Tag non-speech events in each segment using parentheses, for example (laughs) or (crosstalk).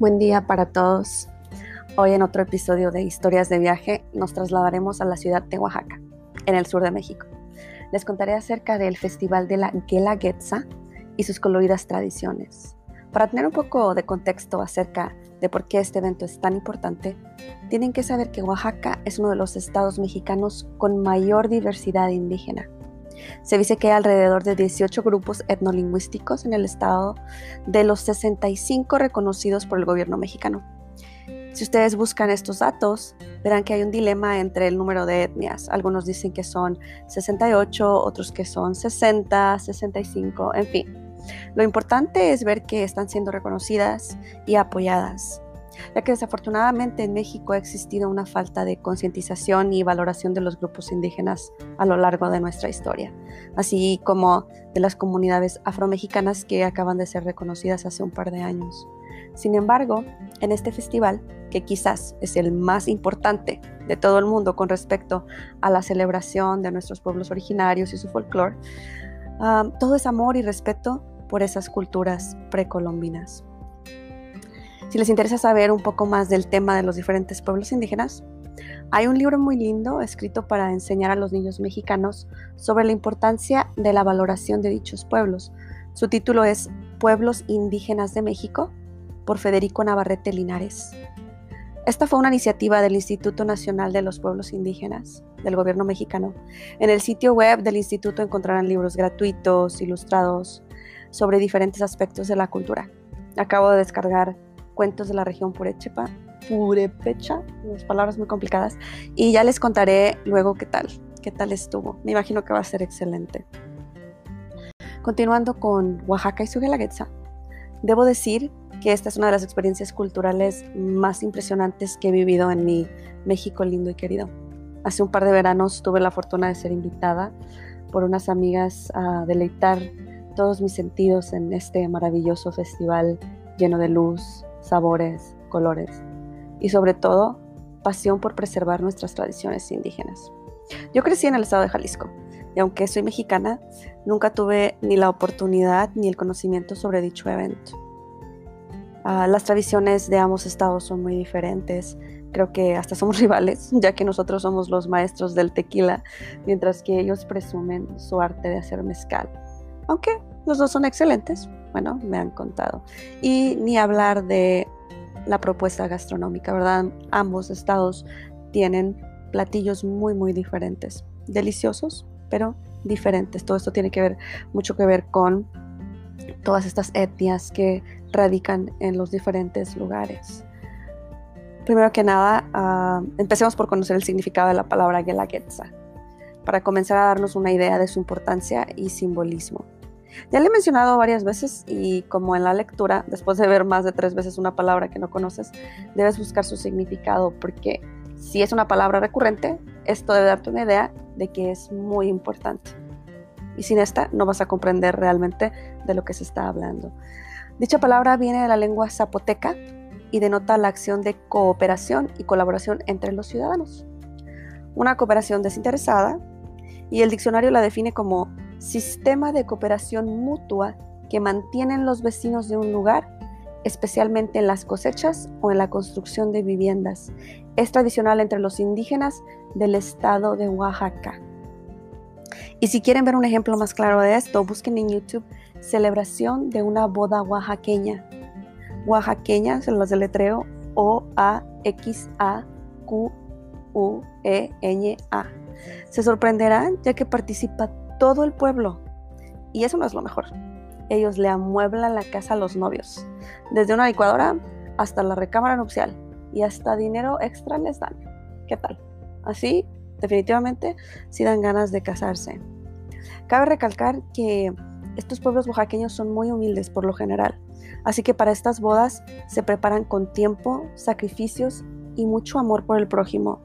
Buen día para todos. Hoy en otro episodio de Historias de Viaje nos trasladaremos a la ciudad de Oaxaca, en el sur de México. Les contaré acerca del Festival de la Guelaguetza y sus coloridas tradiciones. Para tener un poco de contexto acerca de por qué este evento es tan importante, tienen que saber que Oaxaca es uno de los estados mexicanos con mayor diversidad indígena. Se dice que hay alrededor de 18 grupos etnolingüísticos en el estado de los 65 reconocidos por el gobierno mexicano. Si ustedes buscan estos datos, verán que hay un dilema entre el número de etnias. Algunos dicen que son 68, otros que son 60, 65, en fin. Lo importante es ver que están siendo reconocidas y apoyadas ya que desafortunadamente en México ha existido una falta de concientización y valoración de los grupos indígenas a lo largo de nuestra historia, así como de las comunidades afromexicanas que acaban de ser reconocidas hace un par de años. Sin embargo, en este festival, que quizás es el más importante de todo el mundo con respecto a la celebración de nuestros pueblos originarios y su folclore, ah, todo es amor y respeto por esas culturas precolombinas. Si les interesa saber un poco más del tema de los diferentes pueblos indígenas, hay un libro muy lindo escrito para enseñar a los niños mexicanos sobre la importancia de la valoración de dichos pueblos. Su título es Pueblos Indígenas de México por Federico Navarrete Linares. Esta fue una iniciativa del Instituto Nacional de los Pueblos Indígenas del gobierno mexicano. En el sitio web del instituto encontrarán libros gratuitos, ilustrados, sobre diferentes aspectos de la cultura. Acabo de descargar cuentos de la región Purechepa, Purepecha, unas palabras muy complicadas, y ya les contaré luego qué tal, qué tal estuvo. Me imagino que va a ser excelente. Continuando con Oaxaca y su Guelaguetza, debo decir que esta es una de las experiencias culturales más impresionantes que he vivido en mi México lindo y querido. Hace un par de veranos tuve la fortuna de ser invitada por unas amigas a deleitar todos mis sentidos en este maravilloso festival lleno de luz, sabores, colores y sobre todo pasión por preservar nuestras tradiciones indígenas. Yo crecí en el estado de Jalisco y aunque soy mexicana, nunca tuve ni la oportunidad ni el conocimiento sobre dicho evento. Ah, las tradiciones de ambos estados son muy diferentes. Creo que hasta somos (laughs) rivales, ya que nosotros somos los maestros del tequila, mientras que ellos presumen su arte de hacer mezcal. Aunque los dos son excelentes, bueno, me han contado. Y ni hablar de la propuesta gastronómica, ¿verdad? Ambos estados tienen platillos muy, muy diferentes. Deliciosos, pero diferentes. Todo esto tiene que ver mucho que ver con todas estas etnias que radican en los diferentes lugares. Primero que nada, ah, empecemos por conocer el significado de la palabra Gelaguetza, para comenzar a darnos una idea de su importancia y simbolismo. Ya le he mencionado varias veces y como en la lectura, después de ver más de tres veces una palabra que no conoces, debes buscar su significado porque si es una palabra recurrente, esto debe darte una idea de que es muy importante. Y sin esta no vas a comprender realmente de lo que se está hablando. Dicha palabra viene de la lengua zapoteca y denota la acción de cooperación y colaboración entre los ciudadanos. Una cooperación desinteresada y el diccionario la define como sistema de cooperación mutua que mantienen los vecinos de un lugar, especialmente en las cosechas o en la construcción de viviendas. Es tradicional entre los indígenas del estado de Oaxaca. Y si quieren ver un ejemplo más claro de esto, busquen en YouTube celebración de una boda oaxaqueña. Oaxaqueña, se los deletreo O-A-X-A-Q-U-E-N-A. Se sorprenderán ya que participa todo el pueblo. Y eso no es lo mejor. Ellos le amueblan la casa a los novios, desde una licuadora hasta la recámara nupcial y hasta dinero extra les dan. ¿Qué tal? Así, definitivamente, si dan ganas de casarse. Cabe recalcar que estos pueblos oaxaqueños son muy humildes por lo general, así que para estas bodas se preparan con tiempo, sacrificios y mucho amor por el prójimo.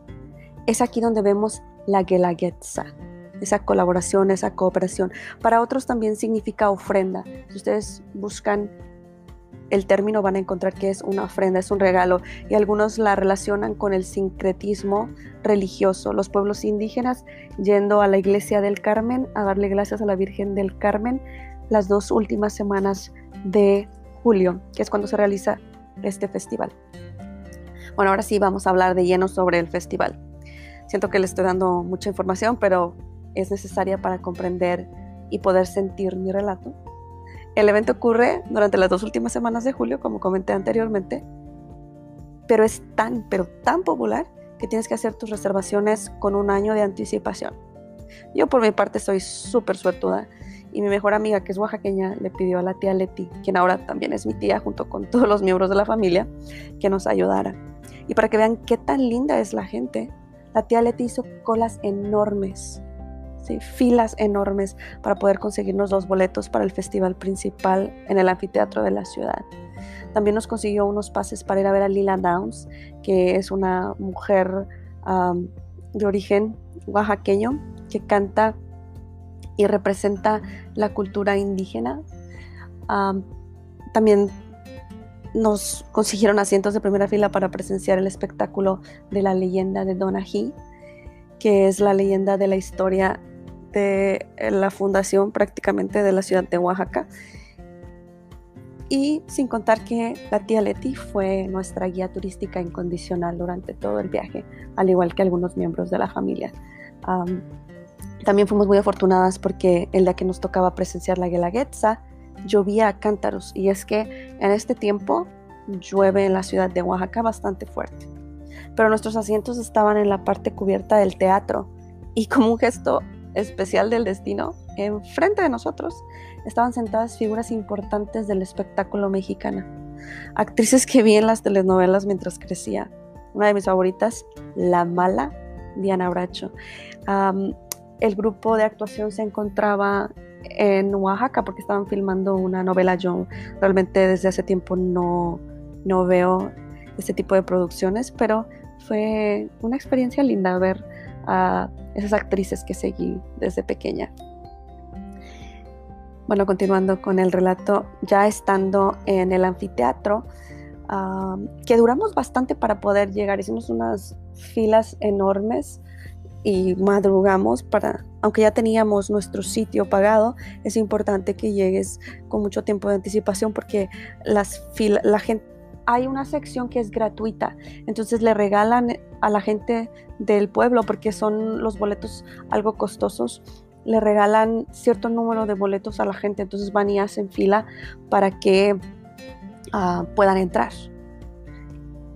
Es aquí donde vemos la Gelaguetza, esa colaboración, esa cooperación. Para otros también significa ofrenda. Si ustedes buscan el término van a encontrar que es una ofrenda, es un regalo, y algunos la relacionan con el sincretismo religioso. Los pueblos indígenas yendo a la iglesia del Carmen a darle gracias a la Virgen del Carmen las dos últimas semanas de julio, que es cuando se realiza este festival. Bueno, ahora sí vamos a hablar de lleno sobre el festival. Siento que le estoy dando mucha información, pero es necesaria para comprender y poder sentir mi relato. El evento ocurre durante las dos últimas semanas de julio, como comenté anteriormente, pero es tan, pero tan popular que tienes que hacer tus reservaciones con un año de anticipación. Yo por mi parte soy súper suertuda y mi mejor amiga, que es oaxaqueña, le pidió a la tía Leti, quien ahora también es mi tía, junto con todos los miembros de la familia, que nos ayudara. Y para que vean qué tan linda es la gente, la tía Leti hizo colas enormes, filas enormes para poder conseguirnos los boletos para el festival principal en el anfiteatro de la ciudad. También nos consiguió unos pases para ir a ver a Lila Downs, que es una mujer de origen oaxaqueño que canta y representa la cultura indígena. también nos consiguieron asientos de primera fila para presenciar el espectáculo de la leyenda de Donají, que es la leyenda de la historia de la fundación prácticamente de la ciudad de Oaxaca. Y sin contar que la tía Leti fue nuestra guía turística incondicional durante todo el viaje, al igual que algunos miembros de la familia. también fuimos muy afortunadas porque el día que nos tocaba presenciar la Guelaguetza, llovía a cántaros y es que en este tiempo llueve en la ciudad de Oaxaca bastante fuerte. Pero nuestros asientos estaban en la parte cubierta del teatro y como un gesto especial del destino, enfrente de nosotros estaban sentadas figuras importantes del espectáculo mexicano, actrices que vi en las telenovelas mientras crecía. Una de mis favoritas, La Mala, Diana Bracho. el grupo de actuación se encontraba en Oaxaca porque estaban filmando una novela. Yo realmente desde hace tiempo no, no veo este tipo de producciones, pero fue una experiencia linda ver esas actrices que seguí desde pequeña. Bueno, continuando con el relato, ya estando en el anfiteatro, que duramos bastante para poder llegar, hicimos unas filas enormes y madrugamos para, aunque ya teníamos nuestro sitio pagado, es importante que llegues con mucho tiempo de anticipación porque las la gente, hay una sección que es gratuita, entonces le regalan a la gente del pueblo, porque son los boletos algo costosos, le regalan cierto número de boletos a la gente, entonces van y hacen fila para que ah, puedan entrar.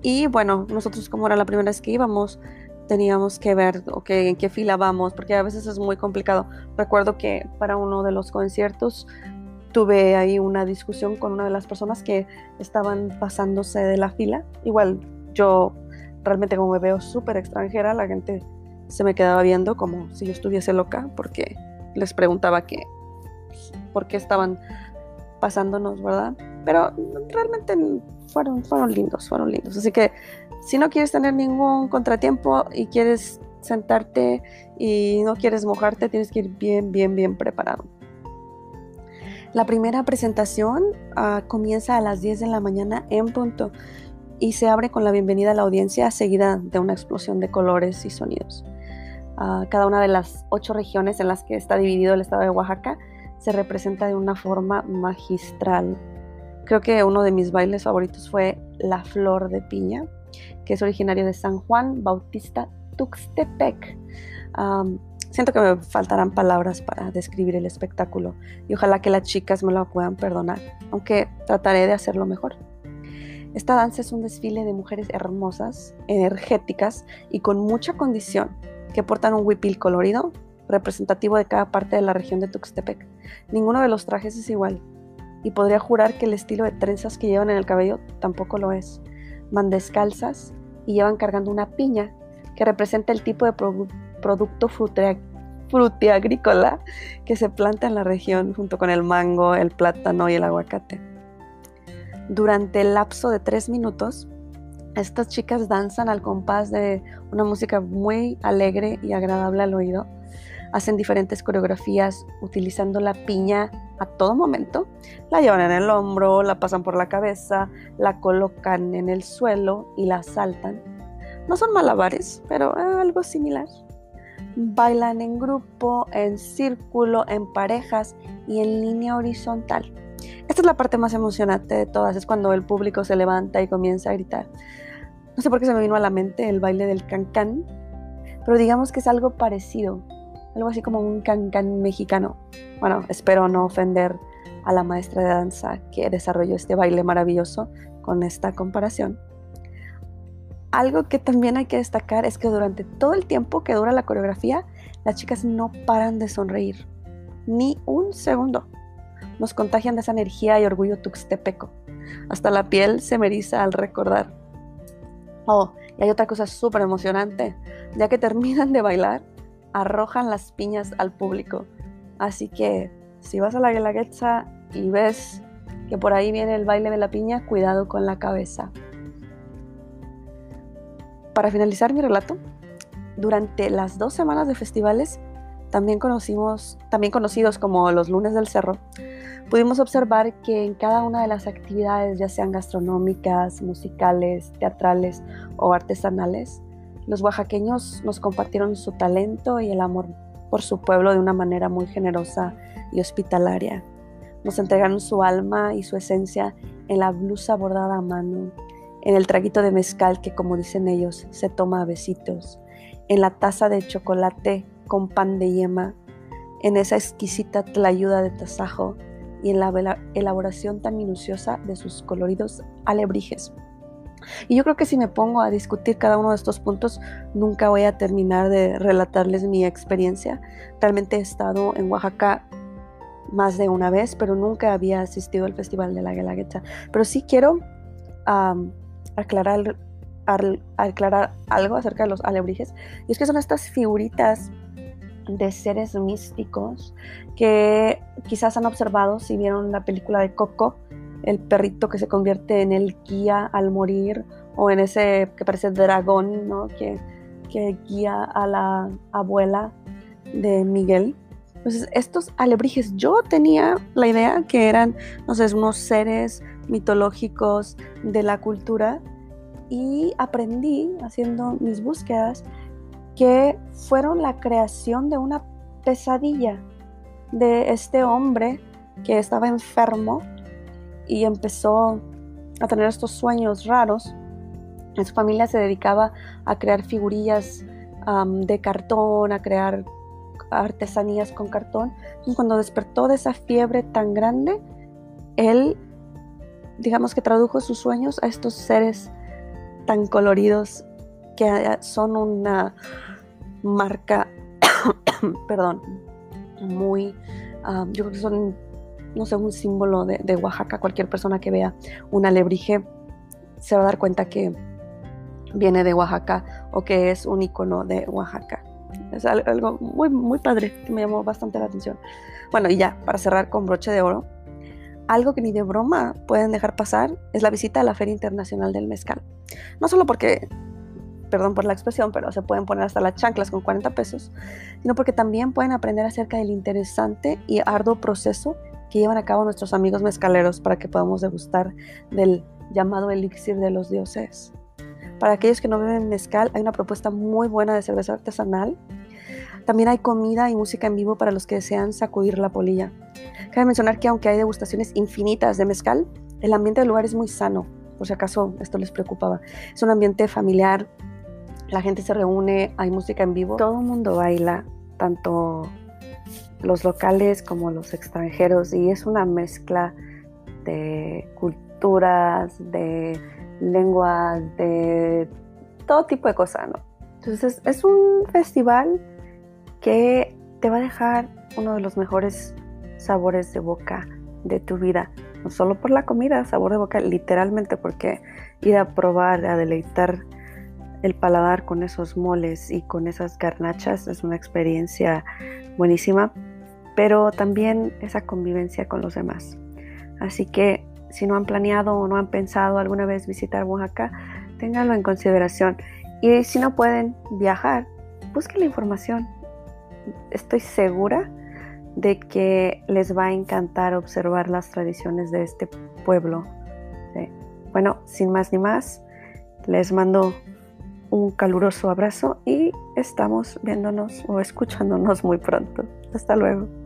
Y bueno, nosotros como era la primera vez que íbamos, teníamos que ver okay, en qué fila vamos, porque a veces es muy complicado. Recuerdo que para uno de los conciertos tuve ahí una discusión con una de las personas que estaban pasándose de la fila. Igual yo realmente como me veo súper extranjera, la gente se me quedaba viendo como si yo estuviese loca porque les preguntaba que por qué estaban pasándonos, ¿verdad? Pero realmente fueron, fueron lindos, fueron lindos. Así que si no quieres tener ningún contratiempo y quieres sentarte y no quieres mojarte, tienes que ir bien, bien, bien preparado. La primera presentación ah, comienza a las 10 de la mañana en punto y se abre con la bienvenida a la audiencia seguida de una explosión de colores y sonidos. Ah, cada una de las ocho regiones en las que está dividido el estado de Oaxaca se representa de una forma magistral. Creo que uno de mis bailes favoritos fue La Flor de Piña, que es originario de San Juan Bautista Tuxtepec. Siento que me faltarán palabras para describir el espectáculo y ojalá que las chicas me lo puedan perdonar, aunque trataré de hacerlo mejor. Esta danza es un desfile de mujeres hermosas, energéticas y con mucha condición que portan un huipil colorido, representativo de cada parte de la región de Tuxtepec. Ninguno de los trajes es igual, y podría jurar que el estilo de trenzas que llevan en el cabello tampoco lo es. Van descalzas y llevan cargando una piña que representa el tipo de producto frutiagrícola que se planta en la región junto con el mango, el plátano y el aguacate. Durante el lapso de tres minutos, estas chicas danzan al compás de una música muy alegre y agradable al oído. Hacen diferentes coreografías utilizando la piña a todo momento. La llevan en el hombro, la pasan por la cabeza, la colocan en el suelo y la saltan. No son malabares, pero algo similar. Bailan en grupo, en círculo, en parejas y en línea horizontal. Esta es la parte más emocionante de todas, es cuando el público se levanta y comienza a gritar. No sé por qué se me vino a la mente el baile del cancán, pero digamos que es algo parecido, algo así como un cancán mexicano. Bueno, espero no ofender a la maestra de danza que desarrolló este baile maravilloso con esta comparación. Algo que también hay que destacar es que durante todo el tiempo que dura la coreografía, las chicas no paran de sonreír, ni un segundo. Nos contagian de esa energía y orgullo tuxtepeco. Hasta la piel se me al recordar. Oh, y hay otra cosa súper emocionante. Ya que terminan de bailar, arrojan las piñas al público. Así que si vas a la Guelaguetza y ves que por ahí viene el baile de la piña, cuidado con la cabeza. Para finalizar mi relato, durante las dos semanas de festivales, también, conocidos como los lunes del cerro, pudimos observar que en cada una de las actividades, ya sean gastronómicas, musicales, teatrales o artesanales, los oaxaqueños nos compartieron su talento y el amor por su pueblo de una manera muy generosa y hospitalaria. Nos entregaron su alma y su esencia en la blusa bordada a mano, en el traguito de mezcal que, como dicen ellos, se toma a besitos, en la taza de chocolate con pan de yema, en esa exquisita tlayuda de tasajo y en la elaboración tan minuciosa de sus coloridos alebrijes. Y yo creo que si me pongo a discutir cada uno de estos puntos, nunca voy a terminar de relatarles mi experiencia. Realmente he estado en Oaxaca más de una vez, pero nunca había asistido al Festival de la Guelaguetza. Pero sí quiero aclarar, aclarar algo acerca de los alebrijes. Y es que son estas figuritas de seres místicos que quizás han observado si vieron la película de Coco, el perrito que se convierte en el guía al morir o en ese que parece dragón, ¿no? Que, que guía a la abuela de Miguel. Entonces, estos alebrijes, yo tenía la idea que eran, no sé, unos seres mitológicos de la cultura y aprendí haciendo mis búsquedas que fueron la creación de una pesadilla de este hombre que estaba enfermo y empezó a tener estos sueños raros. En su familia se dedicaba a crear figurillas de cartón, a crear artesanías con cartón. Cuando despertó de esa fiebre tan grande, él, digamos que tradujo sus sueños a estos seres tan coloridos que son una marca, (coughs) perdón, muy, yo creo que son, no sé, un símbolo de, de, Oaxaca. Cualquier persona que vea un alebrije se va a dar cuenta que viene de Oaxaca o que es un icono de Oaxaca. Es algo muy, muy padre que me llamó bastante la atención. Bueno, y ya, para cerrar con broche de oro, algo que ni de broma pueden dejar pasar es la visita a la Feria Internacional del Mezcal. No solo porque, perdón por la expresión, pero se pueden poner hasta las chanclas con 40 pesos, sino porque también pueden aprender acerca del interesante y arduo proceso que llevan a cabo nuestros amigos mezcaleros para que podamos degustar del llamado elixir de los dioses. Para aquellos que no beben mezcal, hay una propuesta muy buena de cerveza artesanal. También hay comida y música en vivo para los que desean sacudir la polilla. Cabe mencionar que aunque hay degustaciones infinitas de mezcal, el ambiente del lugar es muy sano, por si acaso esto les preocupaba. Es un ambiente familiar, la gente se reúne, hay música en vivo, todo el mundo baila, tanto los locales como los extranjeros, y es una mezcla de culturas, de lenguas, de todo tipo de cosas, ¿no? Entonces es un festival que te va a dejar uno de los mejores sabores de boca de tu vida. No solo por la comida, sabor de boca, literalmente porque ir a probar, a deleitar el paladar con esos moles y con esas garnachas es una experiencia buenísima, pero también esa convivencia con los demás. Así que si no han planeado o no han pensado alguna vez visitar Oaxaca, ténganlo en consideración. Y si no pueden viajar, busquen la información. Estoy segura de que les va a encantar observar las tradiciones de este pueblo. Bueno, sin más ni más, les mando un caluroso abrazo y estamos viéndonos o escuchándonos muy pronto. Hasta luego.